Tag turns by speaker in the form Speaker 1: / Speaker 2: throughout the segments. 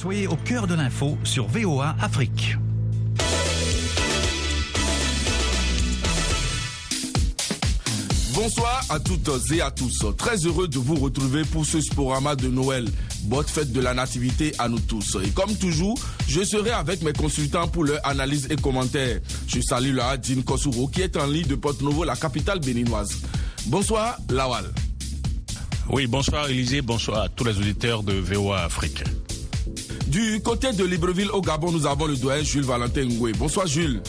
Speaker 1: Soyez au cœur de l'info sur VOA Afrique.
Speaker 2: Bonsoir à toutes et à tous. Très heureux de vous retrouver pour ce sporama de Noël. Bonne fête de la nativité à nous tous. Et comme toujours, je serai avec mes consultants pour leur analyse et commentaires. Je salue la Adine Kosuro qui est en ligne de Porte Novo, la capitale béninoise. Bonsoir, Lawal.
Speaker 3: Oui, bonsoir Élisée, bonsoir à tous les auditeurs de VOA Afrique.
Speaker 2: Du côté de Libreville au Gabon, nous avons le doyen Jules Valentin Ngoué. Bonsoir Jules.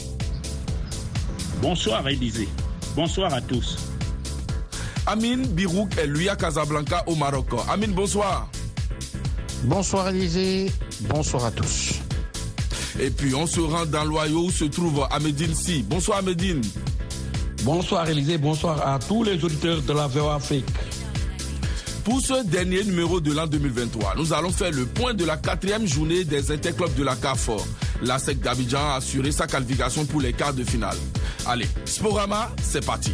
Speaker 4: Bonsoir Élisée. Bonsoir à tous.
Speaker 2: Amine Birouk est lui à Casablanca au Maroc. Amine, bonsoir.
Speaker 5: Bonsoir Élisée, bonsoir à tous.
Speaker 2: Et puis on se rend dans l'Oyau où se trouve Amédine Si. Bonsoir Amédine.
Speaker 6: Bonsoir Élisée, bonsoir à tous les auditeurs de la VOA Afrique.
Speaker 2: Pour ce dernier numéro de l'an 2023, nous allons faire le point de la quatrième journée des interclubs de la CAFOR. La SEC d'Abidjan a assuré sa qualification pour les quarts de finale. Allez, Sporama, c'est parti.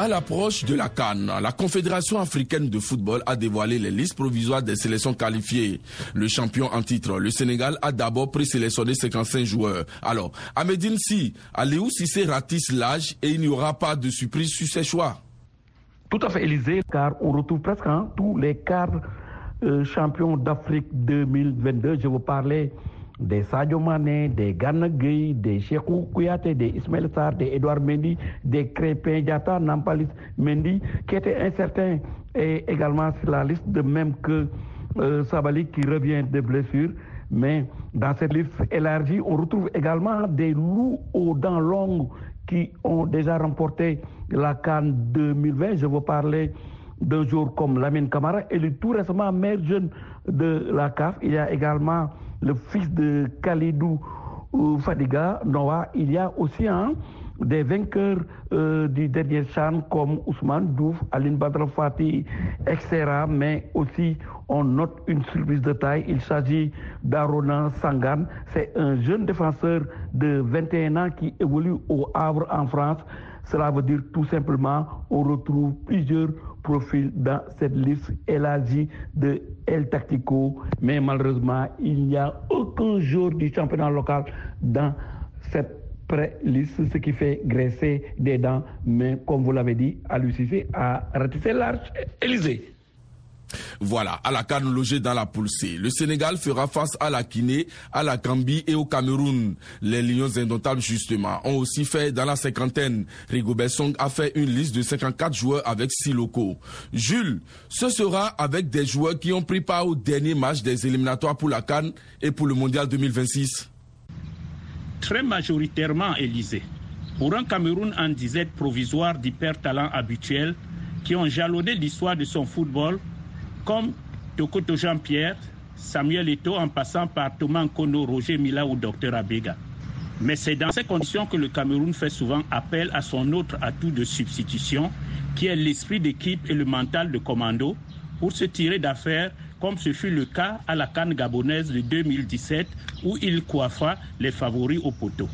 Speaker 2: À l'approche de la Cannes, la Confédération africaine de football a dévoilé les listes provisoires des sélections qualifiées. Le champion en titre, le Sénégal, a d'abord présélectionné 55 joueurs. Alors, à Medine Si, Aliou Sissé ratisse l'âge et il n'y aura pas de surprise sur ses choix.
Speaker 6: Tout à fait, Élysée, car on retrouve presque hein, tous les quarts euh, champions d'Afrique 2022. Je vous parlais des Sadio Mané, des Gana des Chekou Kouyaté, des Ismaël Sarr, des Edouard Mendy, des Crépin Nampalis Mendy, qui étaient incertains et également sur la liste, de même que euh, Sabali qui revient de blessure. Mais dans cette liste élargie, on retrouve également des loups aux dents longues qui ont déjà remporté la Cannes 2020. Je vous parlais d'un jour comme Lamine Camara et le tout récemment meilleur jeune de la CAF. Il y a également le fils de Khalidou Fadiga, Noah. Il y a aussi un des vainqueurs euh, du dernier chan comme Ousmane Douf, Aline Badra Fati, etc. Mais aussi, on note une surprise de taille. Il s'agit d'Arona Sangan. C'est un jeune défenseur de 21 ans qui évolue au Havre en France. Cela veut dire tout simplement on retrouve plusieurs profils dans cette liste élargie de El Tactico, mais malheureusement, il n'y a aucun jour du championnat local dans cette pré-liste, ce qui fait graisser des dents. Mais comme vous l'avez dit, à l'UCC a ratissé large Élysée.
Speaker 2: Voilà, à la canne logée dans la poule C. Le Sénégal fera face à la Guinée, à la Gambie et au Cameroun. Les Lions indomptables, justement, ont aussi fait dans la cinquantaine. Rigobert Song a fait une liste de 54 joueurs avec 6 locaux. Jules, ce sera avec des joueurs qui ont pris part au dernier match des éliminatoires pour la Cannes et pour le Mondial 2026.
Speaker 4: Très majoritairement, Élysée. Pour un Cameroun en disette provisoire d'hyper talent habituel qui ont jalonné l'histoire de son football comme Tokoto Jean-Pierre, Samuel Eto'o en passant par Thomas Nkono, Roger Mila ou Dr Abega. Mais c'est dans ces conditions que le Cameroun fait souvent appel à son autre atout de substitution, qui est l'esprit d'équipe et le mental de commando, pour se tirer d'affaire, comme ce fut le cas à la Cannes gabonaise de 2017, où il coiffa les favoris au poteau.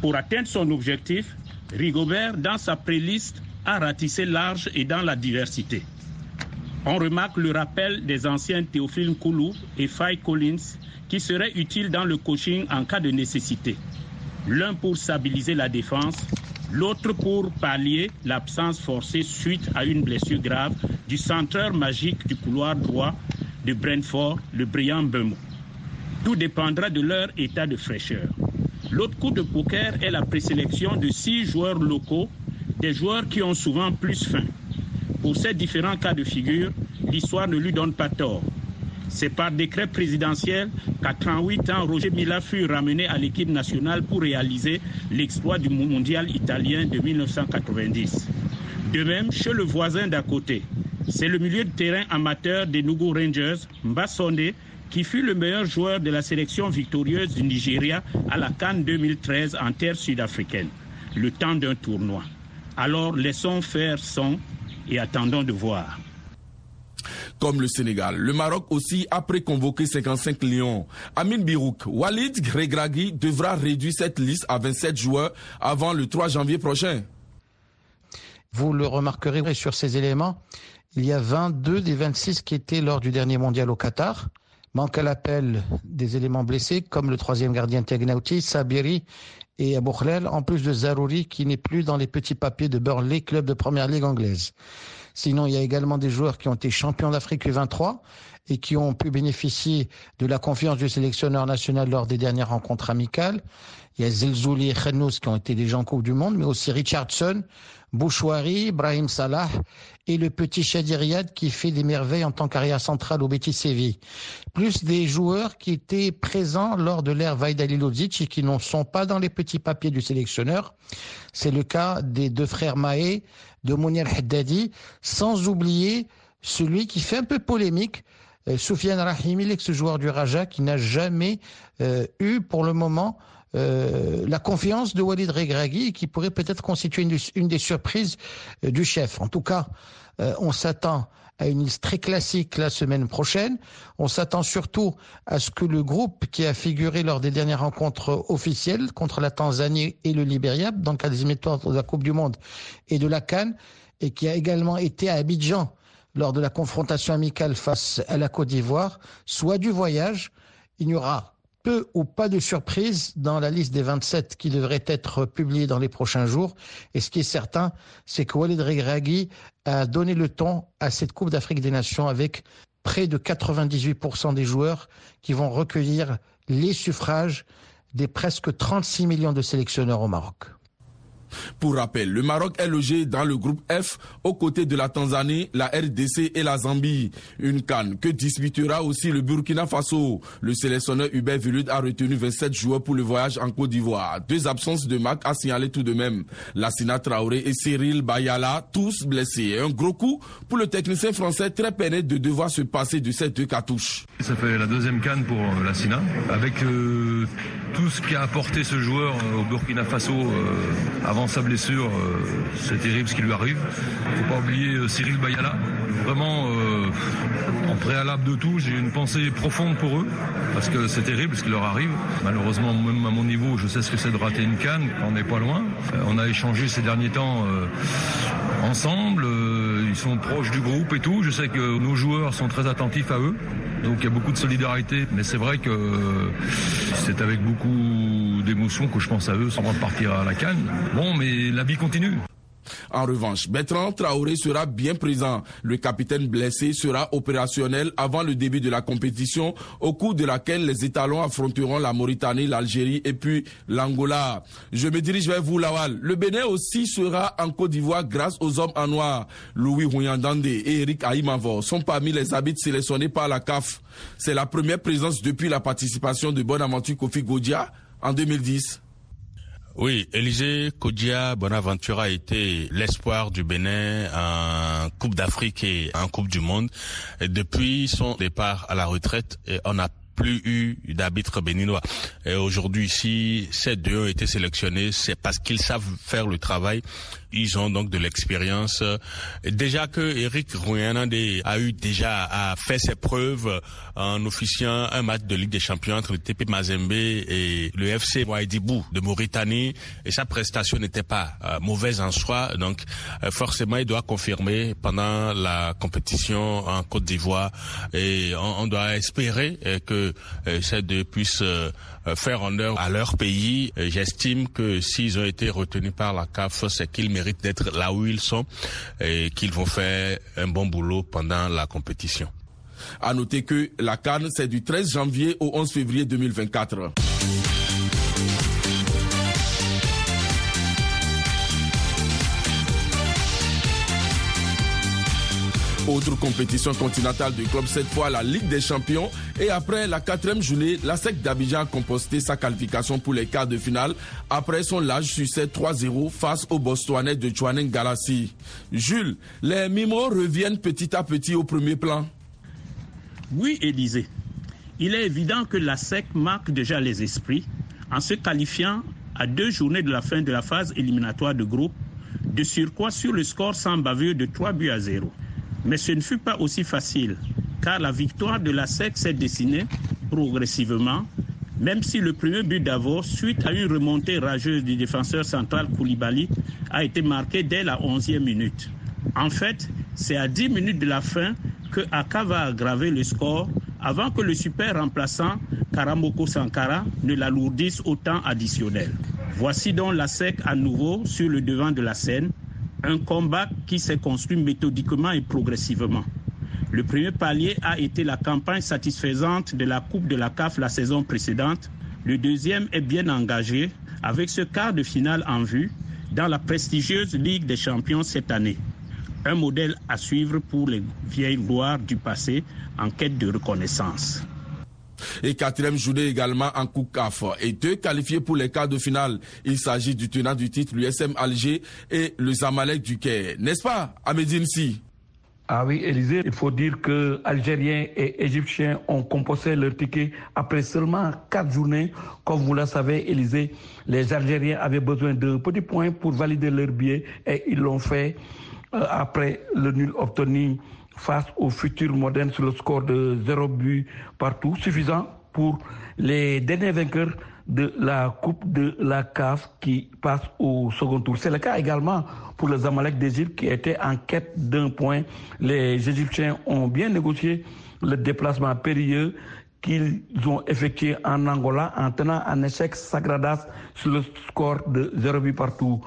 Speaker 4: Pour atteindre son objectif, Rigobert, dans sa préliste, a ratissé large et dans la diversité. On remarque le rappel des anciens Théophile Koulou et Faye Collins qui seraient utiles dans le coaching en cas de nécessité. L'un pour stabiliser la défense, l'autre pour pallier l'absence forcée suite à une blessure grave du centreur magique du couloir droit de Brentford, le brillant Bemo. Tout dépendra de leur état de fraîcheur. L'autre coup de poker est la présélection de six joueurs locaux, des joueurs qui ont souvent plus faim. Pour ces différents cas de figure, l'histoire ne lui donne pas tort. C'est par décret présidentiel qu'à 38 ans, Roger Mila fut ramené à l'équipe nationale pour réaliser l'exploit du mondial italien de 1990. De même, chez le voisin d'à côté, c'est le milieu de terrain amateur des Nugu Rangers, Mbasonde, qui fut le meilleur joueur de la sélection victorieuse du Nigeria à la Cannes 2013 en terre sud-africaine, le temps d'un tournoi. Alors laissons faire son et attendons de voir.
Speaker 2: comme le Sénégal. Le Maroc aussi a préconvoqué 55 lions. Amin Birouk, Walid Gregragui devra réduire cette liste à 27 joueurs avant le 3 janvier prochain.
Speaker 5: Vous le remarquerez sur ces éléments, il y a 22 des 26 qui étaient lors du dernier mondial au Qatar. Manque à l'appel des éléments blessés, comme le troisième gardien Tegnauti, Sabiri et Abou en plus de Zarouri qui n'est plus dans les petits papiers de Burnley, club de première ligue anglaise. Sinon, il y a également des joueurs qui ont été champions d'Afrique U23 et qui ont pu bénéficier de la confiance du sélectionneur national lors des dernières rencontres amicales. Il y a Zelzouli et Khenous qui ont été des gens Coupe du Monde, mais aussi Richardson, Bouchouari, Brahim Salah et le petit Shadi Riyad qui fait des merveilles en tant qu'arrière central au Betis Séville. Plus des joueurs qui étaient présents lors de l'ère Vajdalilodzic et qui ne sont pas dans les petits papiers du sélectionneur. C'est le cas des deux frères Maé, de Mounir Haddadi, sans oublier celui qui fait un peu polémique, euh, Soufiane Rahimi, l'ex-joueur du Raja, qui n'a jamais euh, eu pour le moment euh, la confiance de Walid Regragui qui pourrait peut-être constituer une, des surprises du chef. En tout cas, on s'attend à une liste très classique la semaine prochaine. On s'attend surtout à ce que le groupe qui a figuré lors des dernières rencontres officielles contre la Tanzanie et le Libéria, dans le cadre des éliminatoires de la Coupe du Monde et de la Cannes, et qui a également été à Abidjan lors de la confrontation amicale face à la Côte d'Ivoire, soit du voyage. Il n'y aura peu ou pas de surprise dans la liste des 27 qui devrait être publiée dans les prochains jours. Et ce qui est certain, c'est que Walid Regragui a donné le ton à cette Coupe d'Afrique des Nations avec près de 98% des joueurs qui vont recueillir les suffrages des presque 36 millions de sélectionneurs au Maroc.
Speaker 2: Pour rappel, le Maroc est logé dans le groupe F aux côtés de la Tanzanie, la RDC et la Zambie. Une canne que disputera aussi le Burkina Faso. Le sélectionneur Hubert Velud a retenu 27 joueurs pour le voyage en Côte d'Ivoire. Deux absences de marque à signaler tout de même. Lassina Traoré et Cyril Bayala, tous blessés. Un gros coup pour le technicien français très peiné de devoir se passer de ces deux cartouches.
Speaker 7: Ça fait la deuxième canne pour euh, Lassina. Avec euh, tout ce qu'a apporté ce joueur euh, au Burkina Faso sa blessure, euh, c'est terrible ce qui lui arrive. Faut pas oublier euh, Cyril Bayala. Vraiment, euh, en préalable de tout, j'ai une pensée profonde pour eux, parce que c'est terrible ce qui leur arrive. Malheureusement, même à mon niveau, je sais ce que c'est de rater une canne, on n'est pas loin. on a échangé ces derniers temps ensemble, ils sont proches du groupe et tout. Je sais que nos joueurs sont très attentifs à eux. Donc il y a beaucoup de solidarité, mais c'est vrai que c'est avec beaucoup d'émotion que je pense à eux sans partir à la canne. Bon, mais la vie continue.
Speaker 2: En revanche, Bertrand Traoré sera bien présent. Le capitaine blessé sera opérationnel avant le début de la compétition, au cours de laquelle les étalons affronteront la Mauritanie, l'Algérie et puis l'Angola. Je me dirige vers vous, Lawal. Le Bénin aussi sera en Côte d'Ivoire grâce aux hommes en noir. Louis Rouyandande et Eric Aïmavo sont parmi les habits sélectionnés par la CAF. C'est la première présence depuis la participation de Bonaventure Kofi Godia en 2010.
Speaker 3: Oui, Élisée Kodia Bonaventura a été l'espoir du Bénin en Coupe d'Afrique et en Coupe du Monde. Depuis son départ à la retraite, on n'a plus eu d'arbitre béninois. Et aujourd'hui, si ces deux ont été sélectionnés, c'est parce qu'ils savent faire le travail ils ont donc de l'expérience. Déjà que Eric Rouyanande a eu déjà à faire ses preuves en officiant un match de Ligue des Champions entre le TP Mazembe et le FC Ouaïdibou de Mauritanie et sa prestation n'était pas euh, mauvaise en soi. Donc euh, forcément, il doit confirmer pendant la compétition en Côte d'Ivoire et on, doit espérer euh, que ces deux puissent faire honneur à leur pays. J'estime que s'ils ont été retenus par la CAF, c'est qu'ils méritent d'être là où ils sont et qu'ils vont faire un bon boulot pendant la compétition.
Speaker 2: À noter que la Cannes, c'est du 13 janvier au 11 février 2024. Autre compétition continentale du club, cette fois la Ligue des Champions. Et après la quatrième journée, la SEC d'Abidjan a composté sa qualification pour les quarts de finale après son large succès 3-0 face au Botswanais de Chouanen Galassi. Jules, les Mimos reviennent petit à petit au premier plan.
Speaker 4: Oui, Élisée. Il est évident que la SEC marque déjà les esprits en se qualifiant à deux journées de la fin de la phase éliminatoire de groupe, de surcroît sur le score sans bavure de 3 buts à 0. Mais ce ne fut pas aussi facile, car la victoire de la SEC s'est dessinée progressivement, même si le premier but d'Avo, suite à une remontée rageuse du défenseur central Koulibaly, a été marqué dès la 11e minute. En fait, c'est à 10 minutes de la fin que Aka va aggraver le score avant que le super remplaçant Karamoko Sankara ne l'alourdisse au temps additionnel. Voici donc la SEC à nouveau sur le devant de la scène, un combat qui s'est construit méthodiquement et progressivement. Le premier palier a été la campagne satisfaisante de la Coupe de la CAF la saison précédente. Le deuxième est bien engagé avec ce quart de finale en vue dans la prestigieuse Ligue des champions cette année. Un modèle à suivre pour les vieilles gloires du passé en quête de reconnaissance.
Speaker 2: Et quatrième journée également en Coupe CAF. Et deux qualifiés pour les quarts de finale. Il s'agit du tenant du titre, l'USM Alger et le Zamalek du Caire. N'est-ce pas, Ahmedine Si
Speaker 6: ah oui, Élisée, il faut dire que Algériens et Égyptiens ont composé leur ticket après seulement quatre journées. Comme vous le savez, Élysée, les Algériens avaient besoin de petits points pour valider leur billet et ils l'ont fait euh, après le nul obtenu face au futur moderne sur le score de 0 but partout, suffisant pour les derniers vainqueurs de la Coupe de la CAF qui passe au second tour. C'est le cas également pour les Amalek d'Égypte qui étaient en quête d'un point. Les Égyptiens ont bien négocié le déplacement périlleux qu'ils ont effectué en Angola en tenant un échec Sagradas sur le score de 0 but partout.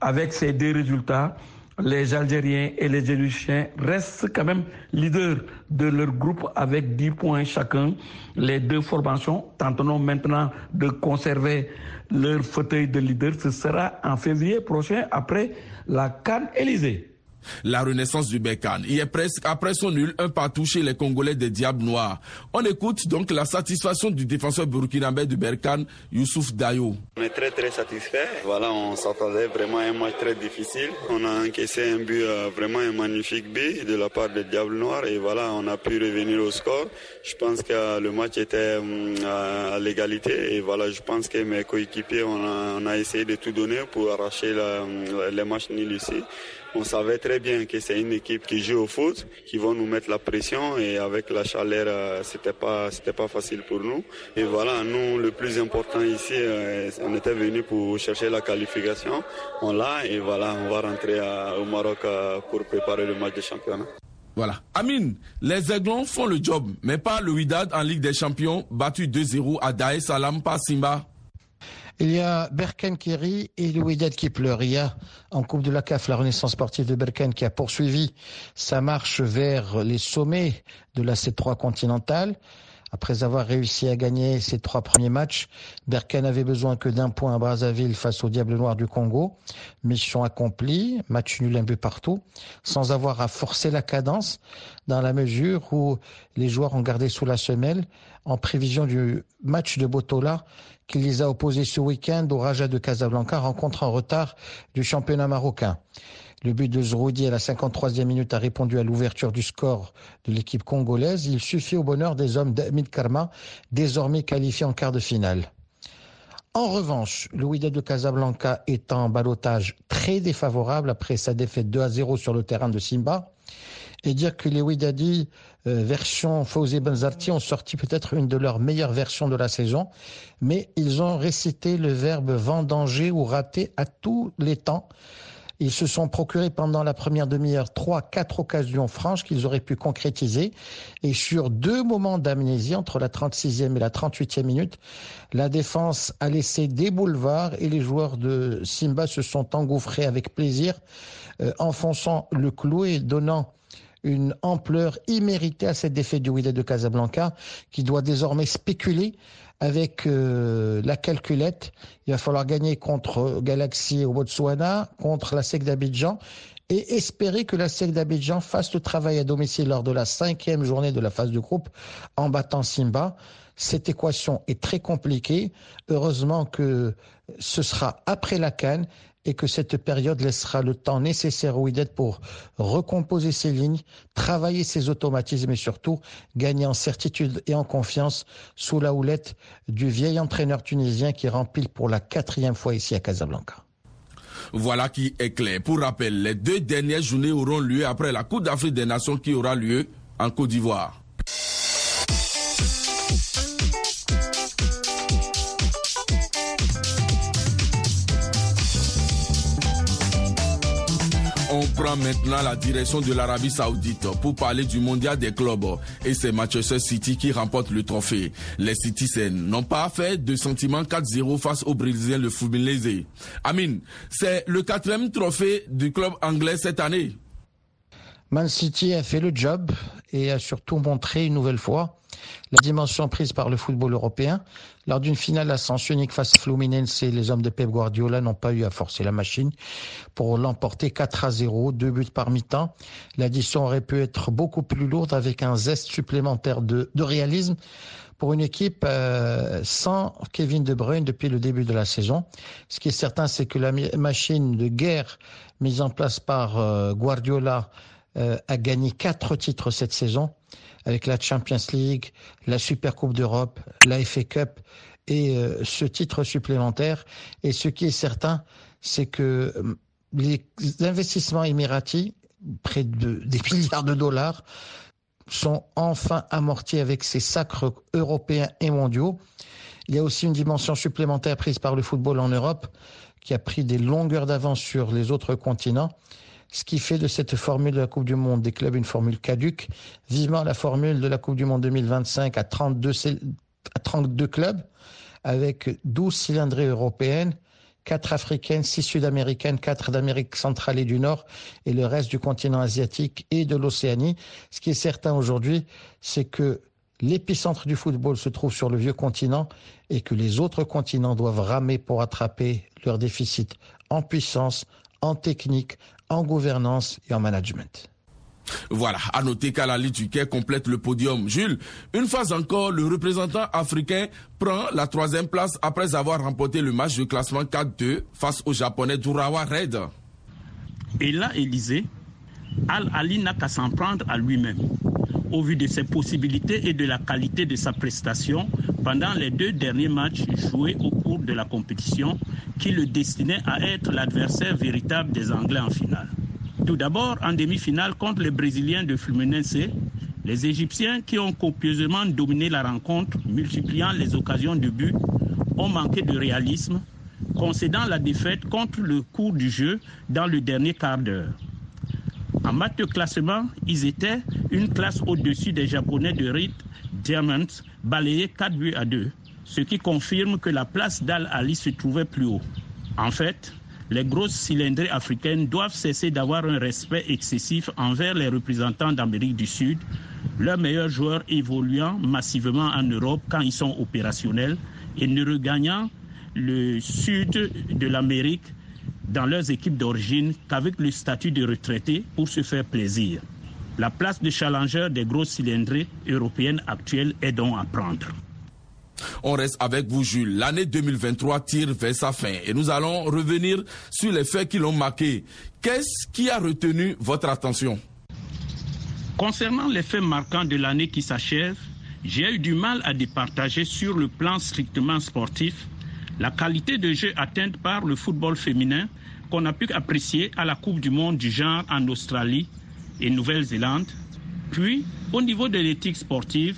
Speaker 6: Avec ces deux résultats, les Algériens et les Égyptiens restent quand même leaders de leur groupe avec 10 points chacun. Les deux formations tenteront maintenant de conserver leur fauteuil de leader. Ce sera en février prochain après la Cannes Élysée
Speaker 2: la renaissance du Bécan. Il est presque, après son nul, un partout chez les Congolais des Diables Noirs. On écoute donc la satisfaction du défenseur burkinabé du Berkan, Youssouf Dayo.
Speaker 8: On est très très satisfait. Voilà, on s'attendait vraiment à un match très difficile. On a encaissé un but, euh, vraiment un magnifique but de la part des Diables Noirs et voilà, on a pu revenir au score. Je pense que le match était euh, à l'égalité et voilà, je pense que mes coéquipiers, on a, essayé de tout donner pour arracher les matchs nuls ici. On savait très bien que c'est une équipe qui joue au foot, qui vont nous mettre la pression et avec la chaleur, euh, c'était pas pas facile pour nous. Et voilà, nous le plus important ici, euh, on était venu pour chercher la qualification. On l'a et voilà, on va rentrer au Maroc euh, pour préparer le match de championnat.
Speaker 2: Voilà. Amine, les Aiglons font le job, mais pas le Widad en Ligue des Champions, battu 2-0 à Dae Salam Simba.
Speaker 5: Il y a Berken Kiri et Wydad qui pleure. Il y a en Coupe de la CAF la Renaissance sportive de Berken qui a poursuivi sa marche vers les sommets de la C3 continentale. Après avoir réussi à gagner ses trois premiers matchs, Berken n'avait besoin que d'un point à Brazzaville face au Diable Noir du Congo. Mission accomplie, match nul un but partout, sans avoir à forcer la cadence, dans la mesure où les joueurs ont gardé sous la semelle en prévision du match de Botola qui les a opposés ce week-end au Raja de Casablanca, rencontre en retard du championnat marocain. Le but de Zroudi à la 53e minute a répondu à l'ouverture du score de l'équipe congolaise. Il suffit au bonheur des hommes d'Amid Karma, désormais qualifiés en quart de finale. En revanche, le Wydad de Casablanca est en balotage très défavorable après sa défaite 2 à 0 sur le terrain de Simba. Et dire que les Wydadi euh, version Fawzi Benzarti ont sorti peut-être une de leurs meilleures versions de la saison, mais ils ont récité le verbe vendanger ou rater à tous les temps. Ils se sont procurés pendant la première demi-heure trois, quatre occasions franches qu'ils auraient pu concrétiser. Et sur deux moments d'amnésie, entre la 36e et la 38e minute, la défense a laissé des boulevards et les joueurs de Simba se sont engouffrés avec plaisir, euh, enfonçant le clou et donnant une ampleur imméritée à cette défaite du Wydad de Casablanca, qui doit désormais spéculer avec euh, la calculette. Il va falloir gagner contre Galaxy au Botswana, contre la SEC d'Abidjan, et espérer que la SEC d'Abidjan fasse le travail à domicile lors de la cinquième journée de la phase de groupe en battant Simba. Cette équation est très compliquée. Heureusement que ce sera après la Cannes et que cette période laissera le temps nécessaire au WIDET pour recomposer ses lignes, travailler ses automatismes et surtout gagner en certitude et en confiance sous la houlette du vieil entraîneur tunisien qui remplit pour la quatrième fois ici à Casablanca.
Speaker 2: Voilà qui est clair. Pour rappel, les deux dernières journées auront lieu après la Coupe d'Afrique des Nations qui aura lieu en Côte d'Ivoire. Maintenant la direction de l'Arabie Saoudite pour parler du mondial des clubs et c'est Manchester City qui remporte le trophée. Les Citizens n'ont pas fait de sentiment 4-0 face aux Brésiliens de Fluminense. Amine, c'est le quatrième trophée du club anglais cette année.
Speaker 5: Man City a fait le job et a surtout montré une nouvelle fois la dimension prise par le football européen. Lors d'une finale à unique face à Fluminense, les hommes de Pep Guardiola n'ont pas eu à forcer la machine pour l'emporter 4 à 0, deux buts par mi-temps. L'addition aurait pu être beaucoup plus lourde avec un zeste supplémentaire de, de réalisme pour une équipe euh, sans Kevin De Bruyne depuis le début de la saison. Ce qui est certain, c'est que la machine de guerre mise en place par euh, Guardiola euh, a gagné quatre titres cette saison avec la Champions League, la Super Coupe d'Europe, la FA Cup et euh, ce titre supplémentaire. Et ce qui est certain, c'est que euh, les investissements émiratis, près de des milliards de dollars, sont enfin amortis avec ces sacres européens et mondiaux. Il y a aussi une dimension supplémentaire prise par le football en Europe qui a pris des longueurs d'avance sur les autres continents ce qui fait de cette formule de la Coupe du Monde des clubs une formule caduque. Vivement la formule de la Coupe du Monde 2025 à 32, à 32 clubs, avec 12 cylindrées européennes, 4 africaines, 6 sud-américaines, 4 d'Amérique centrale et du Nord, et le reste du continent asiatique et de l'Océanie. Ce qui est certain aujourd'hui, c'est que l'épicentre du football se trouve sur le vieux continent et que les autres continents doivent ramer pour attraper leur déficit en puissance, en technique, en gouvernance et en management.
Speaker 2: Voilà, à noter qu'Alali Duquet complète le podium. Jules, une fois encore, le représentant africain prend la troisième place après avoir remporté le match de classement 4-2 face au japonais Durawa Red.
Speaker 4: Et là, Élysée, Al-Ali n'a qu'à s'en prendre à lui-même. Au vu de ses possibilités et de la qualité de sa prestation pendant les deux derniers matchs joués au cours de la compétition, qui le destinait à être l'adversaire véritable des Anglais en finale. Tout d'abord, en demi-finale contre les Brésiliens de Fluminense, les Égyptiens qui ont copieusement dominé la rencontre, multipliant les occasions de but, ont manqué de réalisme, concédant la défaite contre le cours du jeu dans le dernier quart d'heure. En maths de classement, ils étaient une classe au-dessus des Japonais de Reed Diamonds, balayés 4 buts à 2 ce qui confirme que la place d'Al-Ali se trouvait plus haut. En fait, les grosses cylindrées africaines doivent cesser d'avoir un respect excessif envers les représentants d'Amérique du Sud, leurs meilleurs joueurs évoluant massivement en Europe quand ils sont opérationnels et ne regagnant le sud de l'Amérique dans leurs équipes d'origine qu'avec le statut de retraité pour se faire plaisir. La place de challenger des grosses cylindrées européennes actuelles est donc à prendre.
Speaker 2: On reste avec vous, Jules. L'année 2023 tire vers sa fin et nous allons revenir sur les faits qui l'ont marqué. Qu'est-ce qui a retenu votre attention?
Speaker 4: Concernant les faits marquants de l'année qui s'achève, j'ai eu du mal à départager sur le plan strictement sportif la qualité de jeu atteinte par le football féminin qu'on a pu apprécier à la Coupe du Monde du genre en Australie et Nouvelle-Zélande. Puis, au niveau de l'éthique sportive,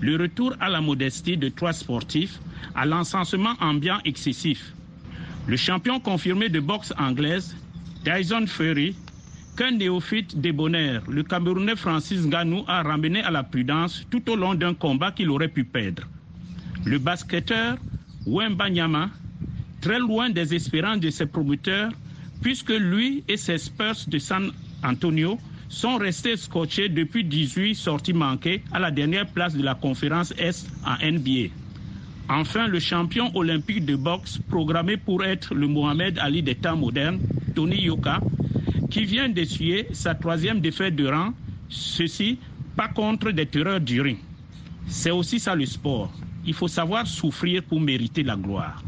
Speaker 4: le retour à la modestie de trois sportifs, à l'encensement ambiant excessif. Le champion confirmé de boxe anglaise, Tyson Fury, qu'un néophyte débonnaire, le Camerounais Francis Nganou, a ramené à la prudence tout au long d'un combat qu'il aurait pu perdre. Le basketteur Wemba Nyama, très loin des espérances de ses promoteurs, puisque lui et ses Spurs de San Antonio sont restés scotchés depuis 18 sorties manquées à la dernière place de la conférence Est en NBA. Enfin, le champion olympique de boxe, programmé pour être le Mohamed Ali des temps modernes, Tony Yoka, qui vient d'essuyer sa troisième défaite de rang, ceci pas contre des terreurs du ring. C'est aussi ça le sport. Il faut savoir souffrir pour mériter la gloire.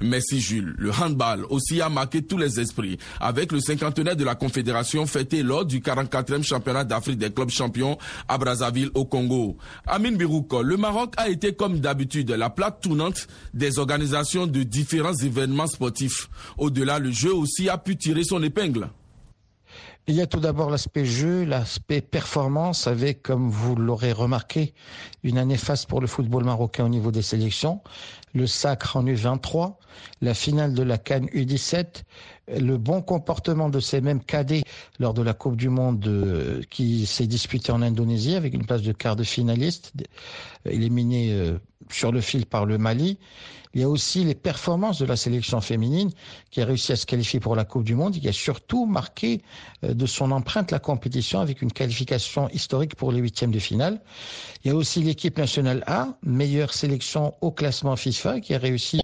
Speaker 2: Merci Jules. Le handball aussi a marqué tous les esprits avec le cinquantenaire de la Confédération fêté lors du 44e championnat d'Afrique des clubs champions à Brazzaville au Congo. Amin Birouko, le Maroc a été comme d'habitude la plaque tournante des organisations de différents événements sportifs. Au-delà, le jeu aussi a pu tirer son épingle.
Speaker 5: Il y a tout d'abord l'aspect jeu, l'aspect performance, avec, comme vous l'aurez remarqué, une année face pour le football marocain au niveau des sélections, le sacre en U23, la finale de la Cannes U17, le bon comportement de ces mêmes cadets lors de la Coupe du Monde euh, qui s'est disputée en Indonésie avec une place de quart de finaliste, éliminé euh, sur le fil par le Mali. Il y a aussi les performances de la sélection féminine qui a réussi à se qualifier pour la Coupe du Monde et qui a surtout marqué euh, de son empreinte la compétition avec une qualification historique pour les huitièmes de finale. Il y a aussi l'équipe nationale A, meilleure sélection au classement FIFA, qui a réussi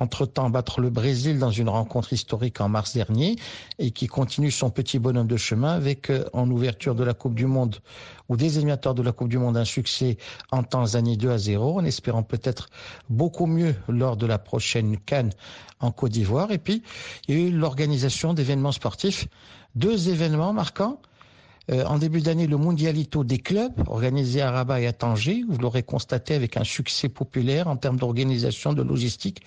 Speaker 5: entre-temps battre le Brésil dans une rencontre historique en mars dernier et qui continue son petit bonhomme de chemin avec, euh, en ouverture de la Coupe du Monde ou des éliminatoires de la Coupe du Monde, un succès en Tanzanie 2 à 0, en espérant peut-être beaucoup mieux lors de la prochaine Cannes en Côte d'Ivoire. Et puis, il y a eu l'organisation d'événements sportifs, deux événements marquants. Euh, en début d'année, le Mondialito des clubs, organisé à Rabat et à Tanger, vous l'aurez constaté avec un succès populaire en termes d'organisation, de logistique,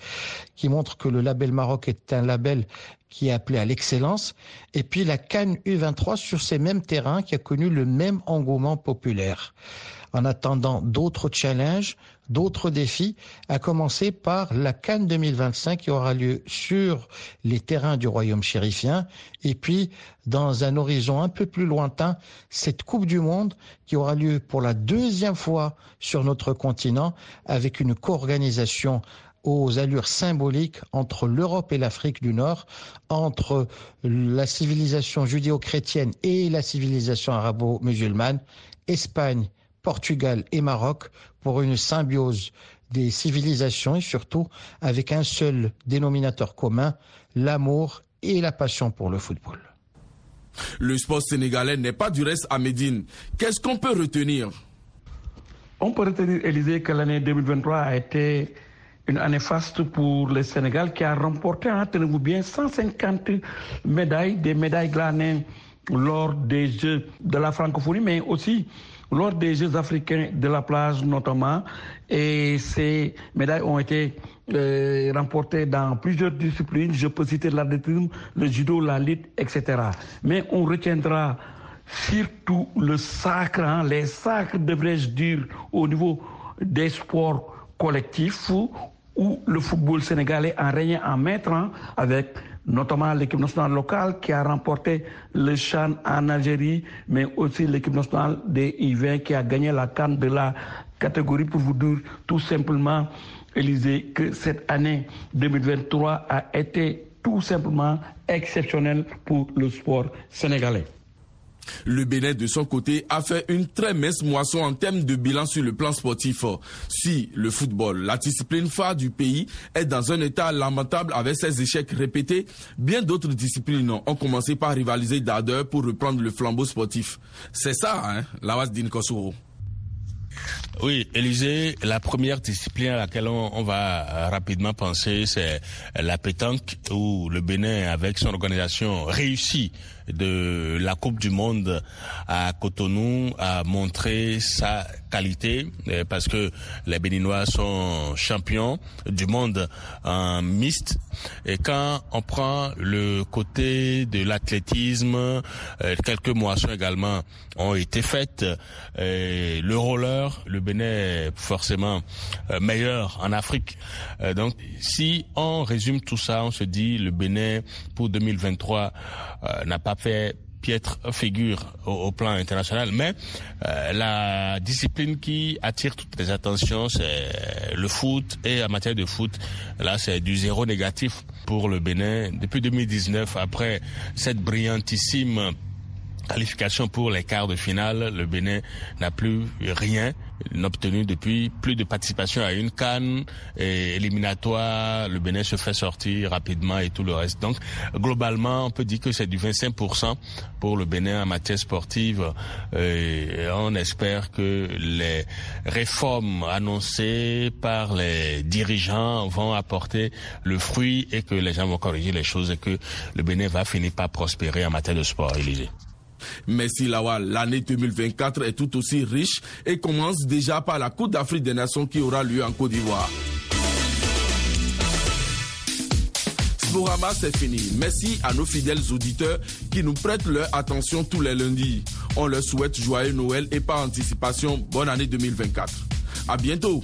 Speaker 5: qui montre que le label Maroc est un label qui est appelé à l'excellence. Et puis la Cannes U23 sur ces mêmes terrains qui a connu le même engouement populaire en attendant d'autres challenges, d'autres défis, à commencer par la Cannes 2025 qui aura lieu sur les terrains du royaume chérifien, et puis dans un horizon un peu plus lointain, cette Coupe du Monde qui aura lieu pour la deuxième fois sur notre continent avec une co-organisation aux allures symboliques entre l'Europe et l'Afrique du Nord, entre la civilisation judéo-chrétienne et la civilisation arabo-musulmane, Espagne, Portugal et Maroc pour une symbiose des civilisations et surtout avec un seul dénominateur commun, l'amour et la passion pour le football.
Speaker 2: Le sport sénégalais n'est pas du reste à Médine. Qu'est-ce qu'on peut retenir?
Speaker 6: On peut retenir, Élisée, que l'année 2023 a été une année faste pour le Sénégal qui a remporté, hein, tenez-vous bien, 150 médailles, des médailles glanées lors des Jeux de la francophonie, mais aussi lors des Jeux africains de la plage notamment. Et ces médailles ont été euh, remportées dans plusieurs disciplines. Je peux citer l'athlétisme, le judo, la lutte, etc. Mais on retiendra surtout le sacre, hein, les sacres, devrais-je dire, au niveau des sports collectifs où le football sénégalais a régné en maître hein, avec notamment l'équipe nationale locale qui a remporté le Chan en Algérie, mais aussi l'équipe nationale des I-20 qui a gagné la canne de la catégorie pour vous dire tout simplement, Élisée, que cette année 2023 a été tout simplement exceptionnelle pour le sport sénégalais.
Speaker 2: Le Bénin, de son côté, a fait une très mince moisson en termes de bilan sur le plan sportif. Si le football, la discipline phare du pays, est dans un état lamentable avec ses échecs répétés, bien d'autres disciplines ont commencé par rivaliser d'ardeur pour reprendre le flambeau sportif. C'est ça, hein, la Wasdin Kosoro.
Speaker 3: Oui, Élisée, la première discipline à laquelle on, va rapidement penser, c'est la pétanque, où le Bénin, avec son organisation, réussit de la Coupe du Monde à Cotonou a montré sa qualité euh, parce que les Béninois sont champions du monde en mixte. Et quand on prend le côté de l'athlétisme euh, quelques moissons également ont été faites euh, le roller le Bénin forcément meilleur en Afrique donc si on résume tout ça on se dit le Bénin pour 2023 n'a pas fait piètre figure au, plan international, mais euh, la discipline qui attire toutes les attentions, c'est le foot. Et en matière de foot, là, c'est du zéro négatif pour le Bénin. Depuis 2019, après cette brillantissime qualification pour les quarts de finale, le Bénin n'a plus rien obtenu depuis plus de participation à une canne éliminatoire. Le Bénin se fait sortir rapidement et tout le reste. Donc, globalement, on peut dire que c'est du 25% pour le Bénin en matière sportive. Et on espère que les réformes annoncées par les dirigeants vont apporter le fruit et que les gens vont corriger les choses et que le Bénin va finir par prospérer en matière de sport, Élysée.
Speaker 2: Merci Lawal. L'année 2024 est tout aussi riche et commence déjà par la Coupe d'Afrique des Nations qui aura lieu en Côte d'Ivoire. Sporama, c'est fini. Merci à nos fidèles auditeurs qui nous prêtent leur attention tous les lundis. On leur souhaite joyeux Noël et par anticipation, bonne année 2024. À bientôt.